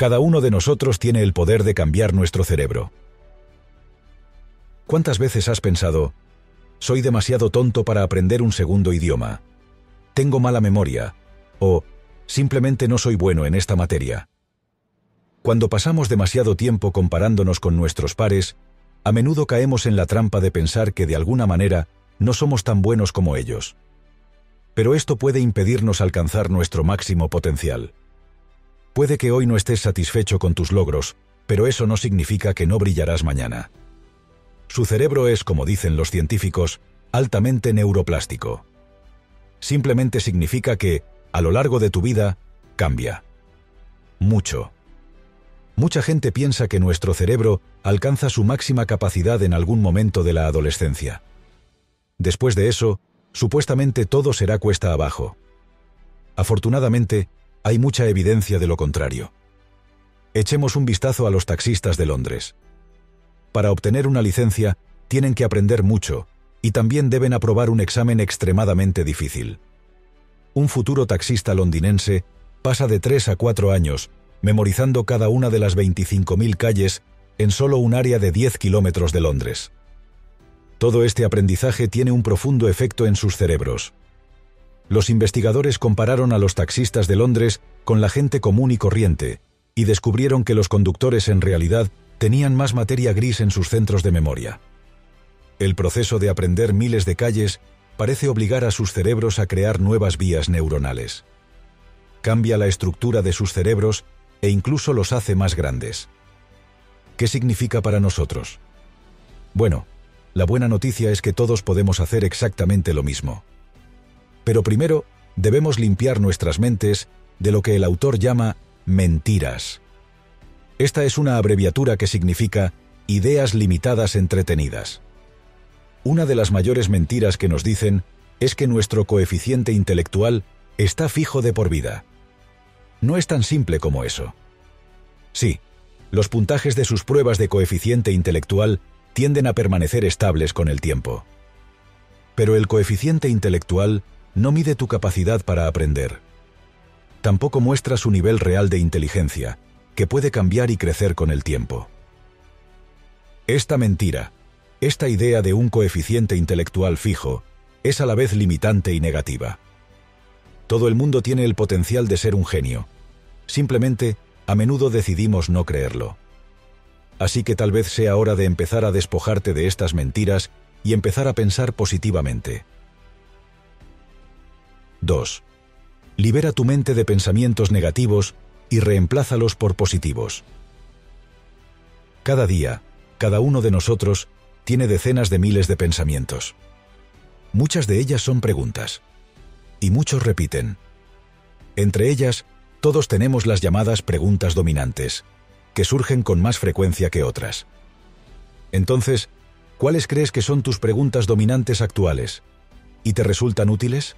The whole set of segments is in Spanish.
Cada uno de nosotros tiene el poder de cambiar nuestro cerebro. ¿Cuántas veces has pensado, soy demasiado tonto para aprender un segundo idioma? Tengo mala memoria. O, simplemente no soy bueno en esta materia. Cuando pasamos demasiado tiempo comparándonos con nuestros pares, a menudo caemos en la trampa de pensar que de alguna manera no somos tan buenos como ellos. Pero esto puede impedirnos alcanzar nuestro máximo potencial. Puede que hoy no estés satisfecho con tus logros, pero eso no significa que no brillarás mañana. Su cerebro es, como dicen los científicos, altamente neuroplástico. Simplemente significa que, a lo largo de tu vida, cambia. Mucho. Mucha gente piensa que nuestro cerebro alcanza su máxima capacidad en algún momento de la adolescencia. Después de eso, supuestamente todo será cuesta abajo. Afortunadamente, hay mucha evidencia de lo contrario. Echemos un vistazo a los taxistas de Londres. Para obtener una licencia, tienen que aprender mucho, y también deben aprobar un examen extremadamente difícil. Un futuro taxista londinense pasa de 3 a 4 años memorizando cada una de las 25.000 calles en solo un área de 10 kilómetros de Londres. Todo este aprendizaje tiene un profundo efecto en sus cerebros. Los investigadores compararon a los taxistas de Londres con la gente común y corriente, y descubrieron que los conductores en realidad tenían más materia gris en sus centros de memoria. El proceso de aprender miles de calles parece obligar a sus cerebros a crear nuevas vías neuronales. Cambia la estructura de sus cerebros e incluso los hace más grandes. ¿Qué significa para nosotros? Bueno, la buena noticia es que todos podemos hacer exactamente lo mismo. Pero primero, debemos limpiar nuestras mentes de lo que el autor llama mentiras. Esta es una abreviatura que significa ideas limitadas entretenidas. Una de las mayores mentiras que nos dicen es que nuestro coeficiente intelectual está fijo de por vida. No es tan simple como eso. Sí, los puntajes de sus pruebas de coeficiente intelectual tienden a permanecer estables con el tiempo. Pero el coeficiente intelectual no mide tu capacidad para aprender. Tampoco muestra su nivel real de inteligencia, que puede cambiar y crecer con el tiempo. Esta mentira, esta idea de un coeficiente intelectual fijo es a la vez limitante y negativa. Todo el mundo tiene el potencial de ser un genio. Simplemente, a menudo decidimos no creerlo. Así que tal vez sea hora de empezar a despojarte de estas mentiras y empezar a pensar positivamente. 2. Libera tu mente de pensamientos negativos y reemplázalos por positivos. Cada día, cada uno de nosotros tiene decenas de miles de pensamientos. Muchas de ellas son preguntas. Y muchos repiten. Entre ellas, todos tenemos las llamadas preguntas dominantes, que surgen con más frecuencia que otras. Entonces, ¿cuáles crees que son tus preguntas dominantes actuales? ¿Y te resultan útiles?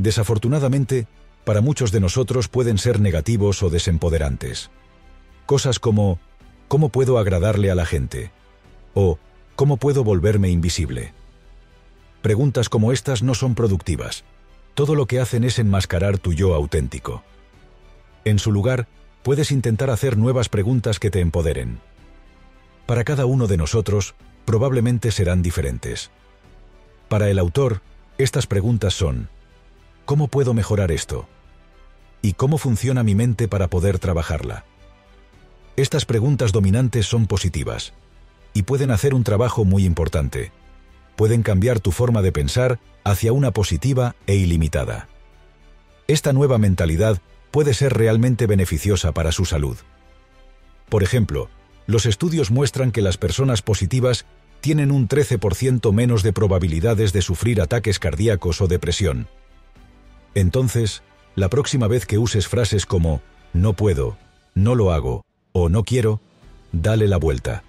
Desafortunadamente, para muchos de nosotros pueden ser negativos o desempoderantes. Cosas como, ¿cómo puedo agradarle a la gente? O, ¿Cómo puedo volverme invisible? Preguntas como estas no son productivas. Todo lo que hacen es enmascarar tu yo auténtico. En su lugar, puedes intentar hacer nuevas preguntas que te empoderen. Para cada uno de nosotros, probablemente serán diferentes. Para el autor, estas preguntas son, ¿cómo puedo mejorar esto? ¿Y cómo funciona mi mente para poder trabajarla? Estas preguntas dominantes son positivas y pueden hacer un trabajo muy importante. Pueden cambiar tu forma de pensar hacia una positiva e ilimitada. Esta nueva mentalidad puede ser realmente beneficiosa para su salud. Por ejemplo, los estudios muestran que las personas positivas tienen un 13% menos de probabilidades de sufrir ataques cardíacos o depresión. Entonces, la próxima vez que uses frases como no puedo, no lo hago o no quiero, dale la vuelta.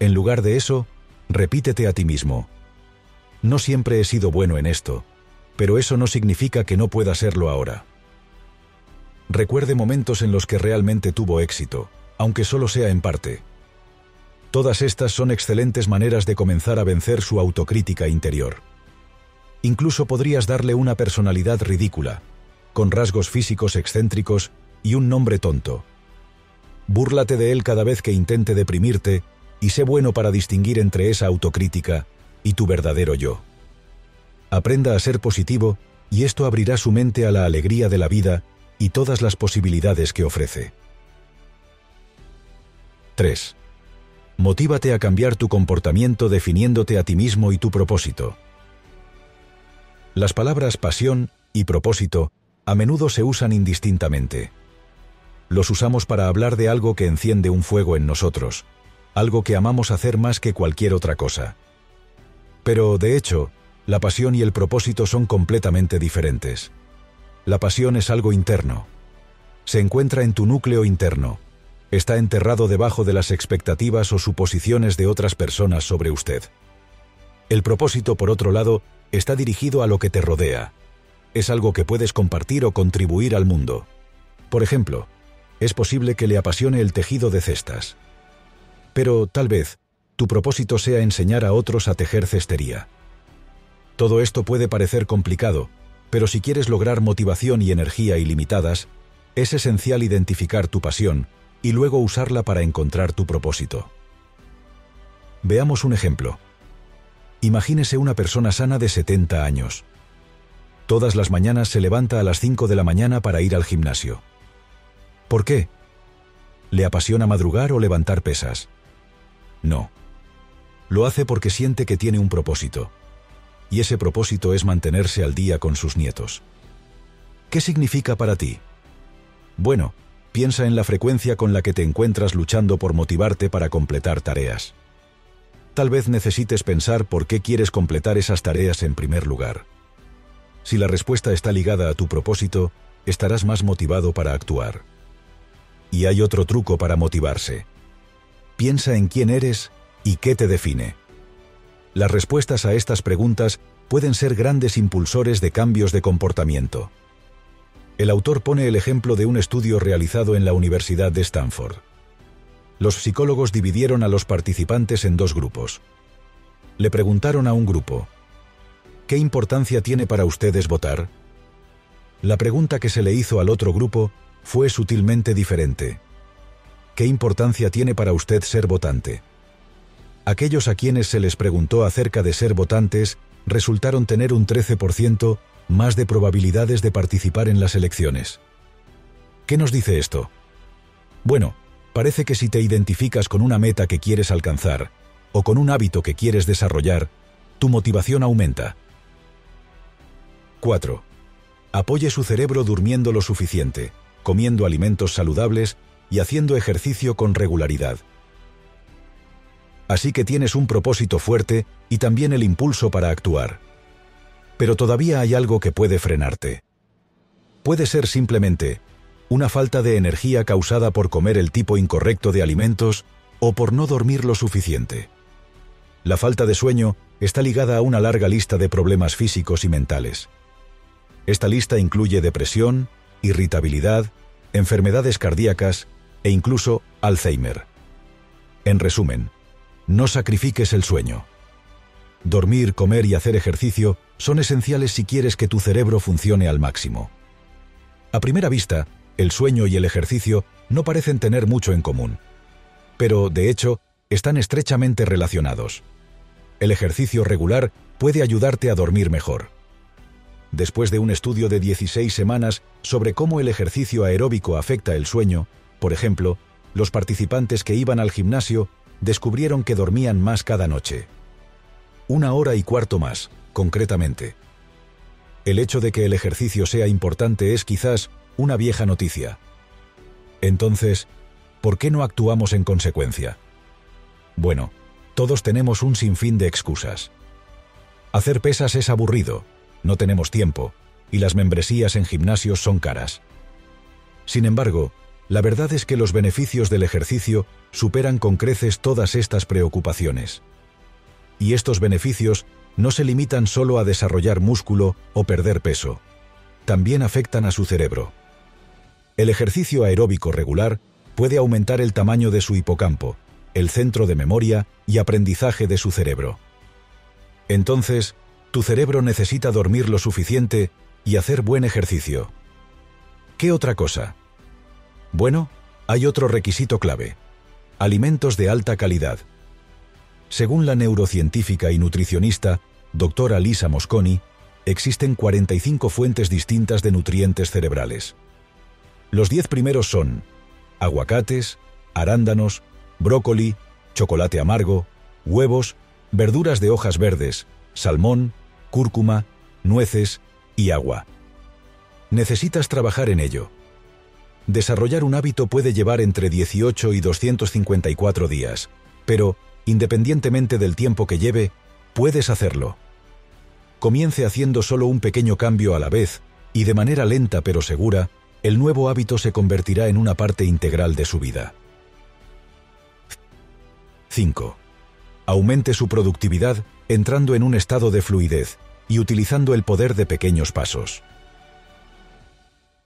En lugar de eso, repítete a ti mismo. No siempre he sido bueno en esto, pero eso no significa que no pueda serlo ahora. Recuerde momentos en los que realmente tuvo éxito, aunque solo sea en parte. Todas estas son excelentes maneras de comenzar a vencer su autocrítica interior. Incluso podrías darle una personalidad ridícula, con rasgos físicos excéntricos y un nombre tonto, búrlate de él cada vez que intente deprimirte y sé bueno para distinguir entre esa autocrítica y tu verdadero yo. Aprenda a ser positivo y esto abrirá su mente a la alegría de la vida y todas las posibilidades que ofrece. 3. Motívate a cambiar tu comportamiento definiéndote a ti mismo y tu propósito. Las palabras pasión y propósito a menudo se usan indistintamente. Los usamos para hablar de algo que enciende un fuego en nosotros, algo que amamos hacer más que cualquier otra cosa. Pero, de hecho, la pasión y el propósito son completamente diferentes. La pasión es algo interno. Se encuentra en tu núcleo interno. Está enterrado debajo de las expectativas o suposiciones de otras personas sobre usted. El propósito, por otro lado, está dirigido a lo que te rodea. Es algo que puedes compartir o contribuir al mundo. Por ejemplo, es posible que le apasione el tejido de cestas. Pero, tal vez, tu propósito sea enseñar a otros a tejer cestería. Todo esto puede parecer complicado, pero si quieres lograr motivación y energía ilimitadas, es esencial identificar tu pasión y luego usarla para encontrar tu propósito. Veamos un ejemplo. Imagínese una persona sana de 70 años. Todas las mañanas se levanta a las 5 de la mañana para ir al gimnasio. ¿Por qué? ¿Le apasiona madrugar o levantar pesas? No. Lo hace porque siente que tiene un propósito y ese propósito es mantenerse al día con sus nietos. ¿Qué significa para ti? Bueno, piensa en la frecuencia con la que te encuentras luchando por motivarte para completar tareas. Tal vez necesites pensar por qué quieres completar esas tareas en primer lugar. Si la respuesta está ligada a tu propósito, estarás más motivado para actuar. Y hay otro truco para motivarse. Piensa en quién eres y qué te define. Las respuestas a estas preguntas pueden ser grandes impulsores de cambios de comportamiento. El autor pone el ejemplo de un estudio realizado en la Universidad de Stanford. Los psicólogos dividieron a los participantes en dos grupos. Le preguntaron a un grupo, ¿qué importancia tiene para ustedes votar? La pregunta que se le hizo al otro grupo fue sutilmente diferente. ¿Qué importancia tiene para usted ser votante? aquellos a quienes se les preguntó acerca de ser votantes resultaron tener un 13% más de probabilidades de participar en las elecciones. ¿Qué nos dice esto? Bueno, parece que si te identificas con una meta que quieres alcanzar o con un hábito que quieres desarrollar, tu motivación aumenta. 4. Apoye su cerebro durmiendo lo suficiente, comiendo alimentos saludables y haciendo ejercicio con regularidad así que tienes un propósito fuerte y también el impulso para actuar. Pero todavía hay algo que puede frenarte. Puede ser simplemente una falta de energía causada por comer el tipo incorrecto de alimentos o por no dormir lo suficiente. La falta de sueño está ligada a una larga lista de problemas físicos y mentales. Esta lista incluye depresión, irritabilidad, enfermedades cardíacas e incluso Alzheimer. En resumen, no sacrifiques el sueño. Dormir, comer y hacer ejercicio son esenciales si quieres que tu cerebro funcione al máximo. A primera vista, el sueño y el ejercicio no parecen tener mucho en común. Pero, de hecho, están estrechamente relacionados. El ejercicio regular puede ayudarte a dormir mejor. Después de un estudio de 16 semanas sobre cómo el ejercicio aeróbico afecta el sueño, por ejemplo, los participantes que iban al gimnasio descubrieron que dormían más cada noche. Una hora y cuarto más, concretamente. El hecho de que el ejercicio sea importante es quizás una vieja noticia. Entonces, ¿por qué no actuamos en consecuencia? Bueno, todos tenemos un sinfín de excusas. Hacer pesas es aburrido, no tenemos tiempo, y las membresías en gimnasios son caras. Sin embargo, la verdad es que los beneficios del ejercicio superan con creces todas estas preocupaciones. Y estos beneficios no se limitan solo a desarrollar músculo o perder peso. También afectan a su cerebro. El ejercicio aeróbico regular puede aumentar el tamaño de su hipocampo, el centro de memoria y aprendizaje de su cerebro. Entonces, tu cerebro necesita dormir lo suficiente y hacer buen ejercicio. ¿Qué otra cosa? Bueno, Hay otro requisito clave. Alimentos de alta calidad. Según la neurocientífica y nutricionista, doctora Lisa Mosconi, existen 45 fuentes distintas de nutrientes cerebrales. Los 10 primeros son aguacates, arándanos, brócoli, chocolate amargo, huevos, verduras de hojas verdes, salmón, cúrcuma, nueces y agua. Necesitas trabajar en ello. Desarrollar un hábito puede llevar entre 18 y 254 días, pero, independientemente del tiempo que lleve, puedes hacerlo. Comience haciendo solo un pequeño cambio a la vez, y de manera lenta pero segura, el nuevo hábito se convertirá en una parte integral de su vida. 5. Aumente su productividad entrando en un estado de fluidez y utilizando el poder de pequeños pasos.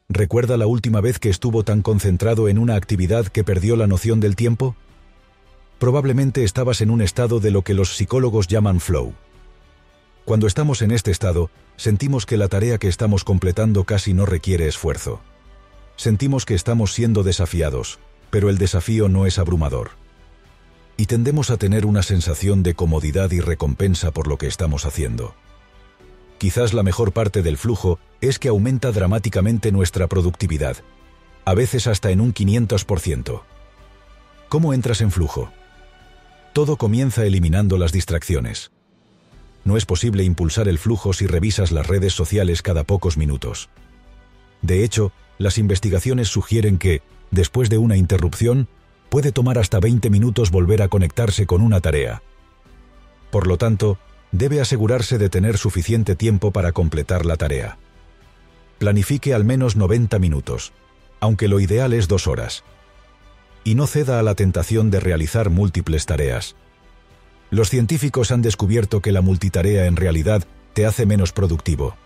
¿Recuerda la última vez que estuvo tan concentrado en una actividad que perdió la noción del tiempo? Probablemente estabas en un estado de lo que los psicólogos llaman flow. Cuando estamos en este estado, sentimos que la tarea que estamos completando casi no requiere esfuerzo. Sentimos que estamos siendo desafiados, pero el desafío no es abrumador. Y tendemos a tener una sensación de comodidad y recompensa por lo que estamos haciendo. Quizás la mejor parte del flujo es que aumenta dramáticamente nuestra productividad, a veces hasta en un 500%. ¿Cómo entras en flujo? Todo comienza eliminando las distracciones. No es posible impulsar el flujo si revisas las redes sociales cada pocos minutos. De hecho, las investigaciones sugieren que, después de una interrupción, puede tomar hasta 20 minutos volver a conectarse con una tarea. Por lo tanto, debe asegurarse de tener suficiente tiempo para completar la tarea. Planifique al menos 90 minutos, aunque lo ideal es dos horas. Y no ceda a la tentación de realizar múltiples tareas. Los científicos han descubierto que la multitarea en realidad te hace menos productivo.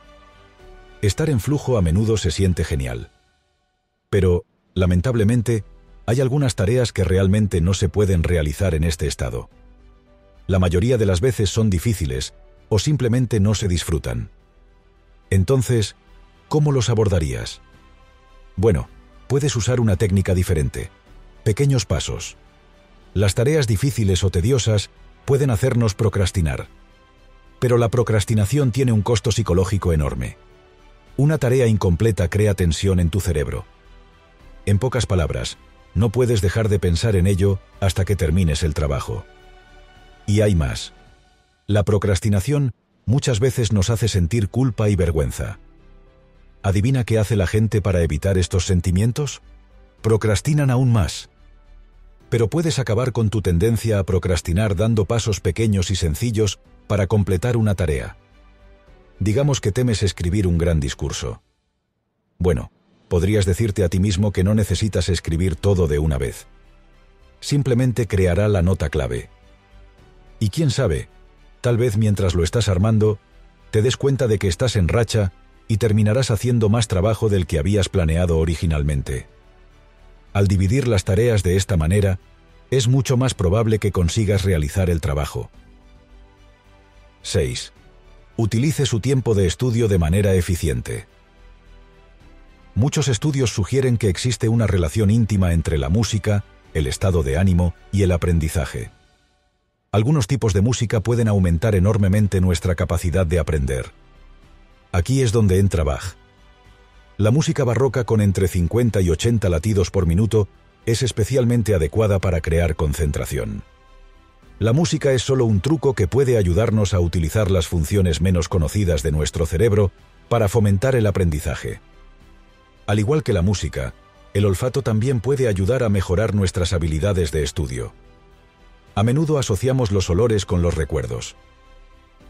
Estar en flujo a menudo se siente genial. Pero, lamentablemente, hay algunas tareas que realmente no se pueden realizar en este estado la mayoría de las veces son difíciles o simplemente no se disfrutan. Entonces, ¿cómo los abordarías? Bueno, puedes usar una técnica diferente. Pequeños pasos. Las tareas difíciles o tediosas pueden hacernos procrastinar. Pero la procrastinación tiene un costo psicológico enorme. Una tarea incompleta crea tensión en tu cerebro. En pocas palabras, no puedes dejar de pensar en ello hasta que termines el trabajo. Y hay más. La procrastinación muchas veces nos hace sentir culpa y vergüenza. ¿Adivina qué hace la gente para evitar estos sentimientos? Procrastinan aún más. Pero puedes acabar con tu tendencia a procrastinar dando pasos pequeños y sencillos para completar una tarea. Digamos que temes escribir un gran discurso. Bueno, podrías decirte a ti mismo que no necesitas escribir todo de una vez. Simplemente creará la nota clave, y quién sabe, tal vez mientras lo estás armando, te des cuenta de que estás en racha y terminarás haciendo más trabajo del que habías planeado originalmente. Al dividir las tareas de esta manera, es mucho más probable que consigas realizar el trabajo. 6. Utilice su tiempo de estudio de manera eficiente. Muchos estudios sugieren que existe una relación íntima entre la música, el estado de ánimo y el aprendizaje algunos tipos de música pueden aumentar enormemente nuestra capacidad de aprender. Aquí es donde entra Bach. La música barroca con entre 50 y 80 latidos por minuto es especialmente adecuada para crear concentración. La música es solo un truco que puede ayudarnos a utilizar las funciones menos conocidas de nuestro cerebro para fomentar el aprendizaje. Al igual que la música, el olfato también puede ayudar a mejorar nuestras habilidades de estudio. A menudo asociamos los olores con los recuerdos.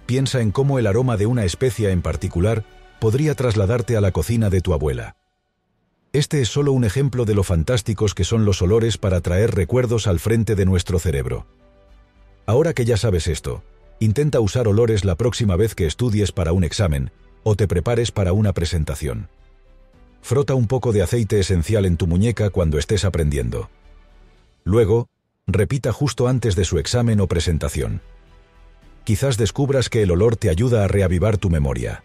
Piensa en cómo el aroma de una especia en particular podría trasladarte a la cocina de tu abuela. Este es solo un ejemplo de lo fantásticos que son los olores para traer recuerdos al frente de nuestro cerebro. Ahora que ya sabes esto, intenta usar olores la próxima vez que estudies para un examen o te prepares para una presentación. Frota un poco de aceite esencial en tu muñeca cuando estés aprendiendo. Luego, repita justo antes de su examen o presentación. Quizás descubras que el olor te ayuda a reavivar tu memoria.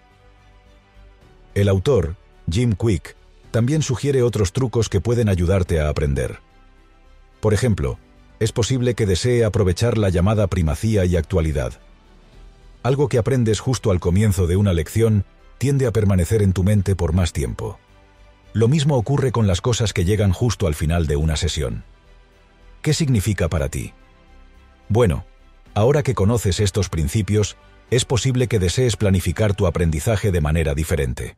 El autor, Jim Quick, también sugiere otros trucos que pueden ayudarte a aprender. Por ejemplo, es posible que desee aprovechar la llamada primacía y actualidad. Algo que aprendes justo al comienzo de una lección tiende a permanecer en tu mente por más tiempo. Lo mismo ocurre con las cosas que llegan justo al final de una sesión. ¿Qué significa para ti? Bueno, ahora que conoces estos principios, es posible que desees planificar tu aprendizaje de manera diferente.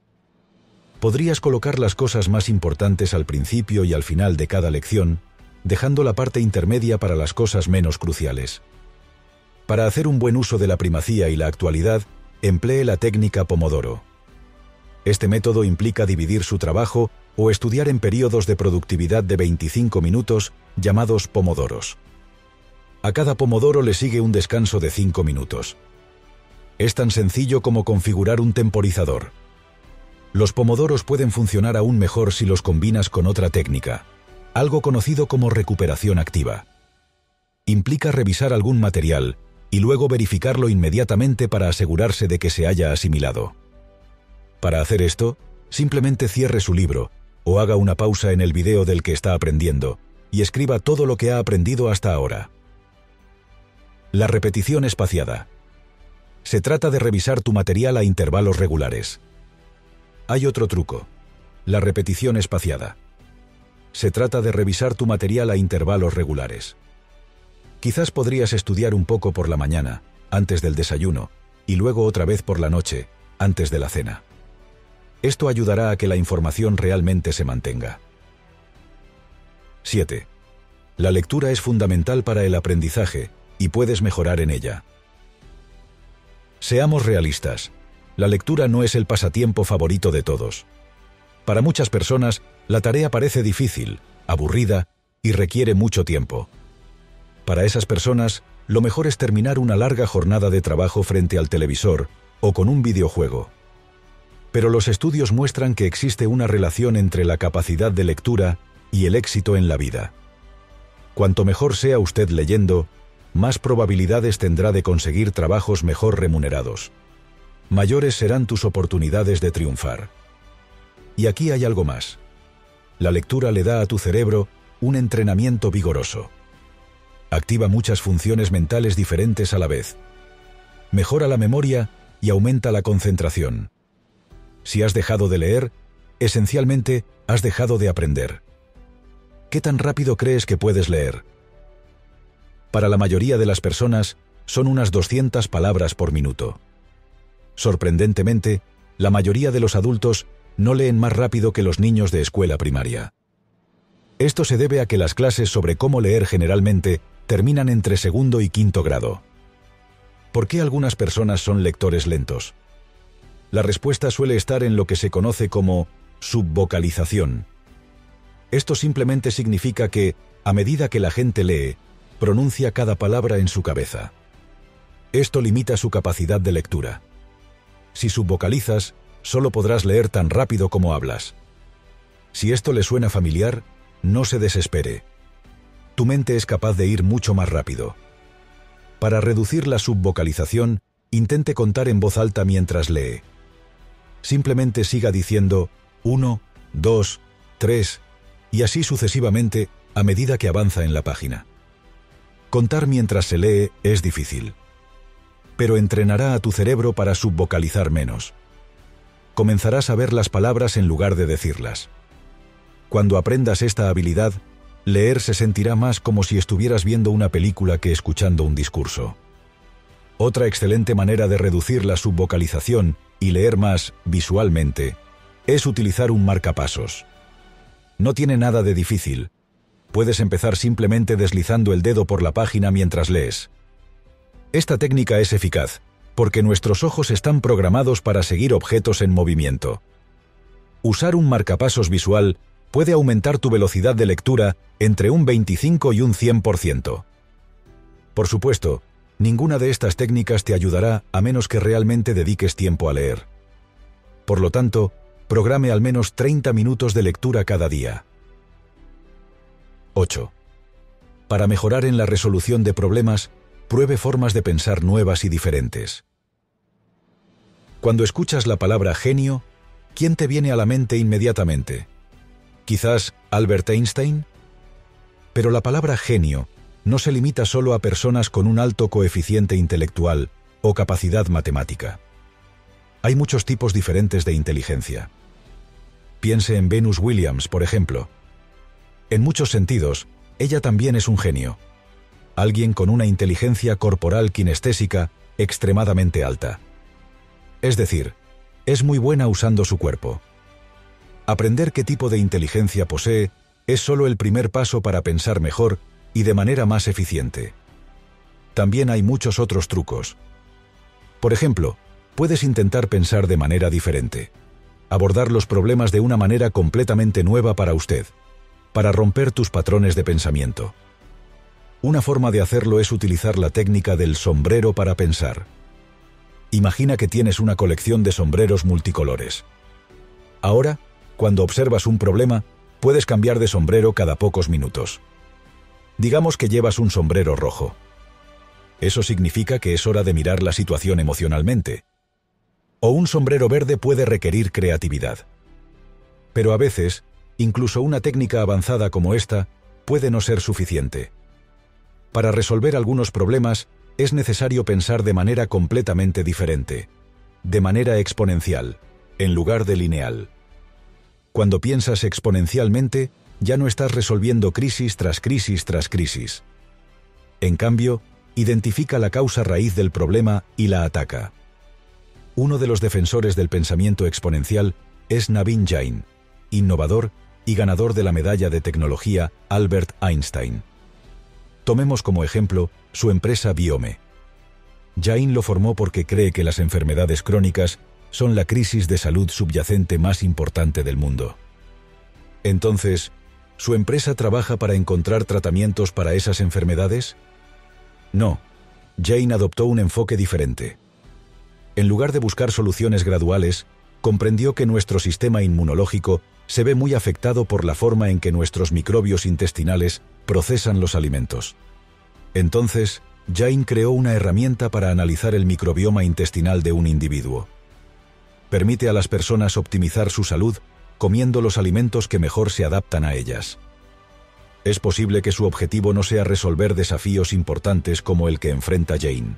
Podrías colocar las cosas más importantes al principio y al final de cada lección, dejando la parte intermedia para las cosas menos cruciales. Para hacer un buen uso de la primacía y la actualidad, emplee la técnica Pomodoro. Este método implica dividir su trabajo o estudiar en periodos de productividad de 25 minutos, llamados pomodoros. A cada pomodoro le sigue un descanso de 5 minutos. Es tan sencillo como configurar un temporizador. Los pomodoros pueden funcionar aún mejor si los combinas con otra técnica, algo conocido como recuperación activa. Implica revisar algún material y luego verificarlo inmediatamente para asegurarse de que se haya asimilado. Para hacer esto, simplemente cierre su libro o haga una pausa en el video del que está aprendiendo y escriba todo lo que ha aprendido hasta ahora. La repetición espaciada. Se trata de revisar tu material a intervalos regulares. Hay otro truco. La repetición espaciada. Se trata de revisar tu material a intervalos regulares. Quizás podrías estudiar un poco por la mañana, antes del desayuno, y luego otra vez por la noche, antes de la cena. Esto ayudará a que la información realmente se mantenga. 7. La lectura es fundamental para el aprendizaje y puedes mejorar en ella. Seamos realistas. La lectura no es el pasatiempo favorito de todos. Para muchas personas, la tarea parece difícil, aburrida y requiere mucho tiempo. Para esas personas, lo mejor es terminar una larga jornada de trabajo frente al televisor o con un videojuego. Pero los estudios muestran que existe una relación entre la capacidad de lectura y el éxito en la vida. Cuanto mejor sea usted leyendo, más probabilidades tendrá de conseguir trabajos mejor remunerados. Mayores serán tus oportunidades de triunfar. Y aquí hay algo más. La lectura le da a tu cerebro un entrenamiento vigoroso. Activa muchas funciones mentales diferentes a la vez. Mejora la memoria y aumenta la concentración. Si has dejado de leer, esencialmente has dejado de aprender. ¿Qué tan rápido crees que puedes leer? Para la mayoría de las personas, son unas 200 palabras por minuto. Sorprendentemente, la mayoría de los adultos no leen más rápido que los niños de escuela primaria. Esto se debe a que las clases sobre cómo leer generalmente terminan entre segundo y quinto grado. ¿Por qué algunas personas son lectores lentos? La respuesta suele estar en lo que se conoce como subvocalización. Esto simplemente significa que, a medida que la gente lee, pronuncia cada palabra en su cabeza. Esto limita su capacidad de lectura. Si subvocalizas, solo podrás leer tan rápido como hablas. Si esto le suena familiar, no se desespere. Tu mente es capaz de ir mucho más rápido. Para reducir la subvocalización, intente contar en voz alta mientras lee simplemente siga diciendo 1, 2, 3 y así sucesivamente a medida que avanza en la página. Contar mientras se lee es difícil, pero entrenará a tu cerebro para subvocalizar menos. Comenzarás a ver las palabras en lugar de decirlas. Cuando aprendas esta habilidad, leer se sentirá más como si estuvieras viendo una película que escuchando un discurso. Otra excelente manera de reducir la subvocalización y leer más visualmente es utilizar un marcapasos. No tiene nada de difícil. Puedes empezar simplemente deslizando el dedo por la página mientras lees. Esta técnica es eficaz, porque nuestros ojos están programados para seguir objetos en movimiento. Usar un marcapasos visual puede aumentar tu velocidad de lectura entre un 25 y un 100%. Por supuesto, Ninguna de estas técnicas te ayudará a menos que realmente dediques tiempo a leer. Por lo tanto, programe al menos 30 minutos de lectura cada día. 8. Para mejorar en la resolución de problemas, pruebe formas de pensar nuevas y diferentes. Cuando escuchas la palabra genio, ¿quién te viene a la mente inmediatamente? ¿Quizás Albert Einstein? Pero la palabra genio no se limita solo a personas con un alto coeficiente intelectual o capacidad matemática. Hay muchos tipos diferentes de inteligencia. Piense en Venus Williams, por ejemplo. En muchos sentidos, ella también es un genio. Alguien con una inteligencia corporal kinestésica extremadamente alta. Es decir, es muy buena usando su cuerpo. Aprender qué tipo de inteligencia posee es solo el primer paso para pensar mejor y de manera más eficiente. También hay muchos otros trucos. Por ejemplo, puedes intentar pensar de manera diferente, abordar los problemas de una manera completamente nueva para usted, para romper tus patrones de pensamiento. Una forma de hacerlo es utilizar la técnica del sombrero para pensar. Imagina que tienes una colección de sombreros multicolores. Ahora, cuando observas un problema, puedes cambiar de sombrero cada pocos minutos. Digamos que llevas un sombrero rojo. Eso significa que es hora de mirar la situación emocionalmente. O un sombrero verde puede requerir creatividad. Pero a veces, incluso una técnica avanzada como esta puede no ser suficiente. Para resolver algunos problemas, es necesario pensar de manera completamente diferente, de manera exponencial, en lugar de lineal. Cuando piensas exponencialmente, ya no estás resolviendo crisis tras crisis tras crisis. En cambio, identifica la causa raíz del problema y la ataca. Uno de los defensores del pensamiento exponencial es Navin Jain, innovador y ganador de la medalla de tecnología Albert Einstein. Tomemos como ejemplo su empresa Biome. Jain lo formó porque cree que las enfermedades crónicas son la crisis de salud subyacente más importante del mundo. Entonces, ¿Su empresa trabaja para encontrar tratamientos para esas enfermedades? No. Jane adoptó un enfoque diferente. En lugar de buscar soluciones graduales, comprendió que nuestro sistema inmunológico se ve muy afectado por la forma en que nuestros microbios intestinales procesan los alimentos. Entonces, Jane creó una herramienta para analizar el microbioma intestinal de un individuo. Permite a las personas optimizar su salud comiendo los alimentos que mejor se adaptan a ellas. Es posible que su objetivo no sea resolver desafíos importantes como el que enfrenta Jane.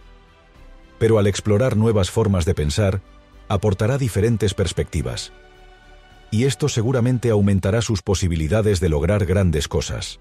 Pero al explorar nuevas formas de pensar, aportará diferentes perspectivas. Y esto seguramente aumentará sus posibilidades de lograr grandes cosas.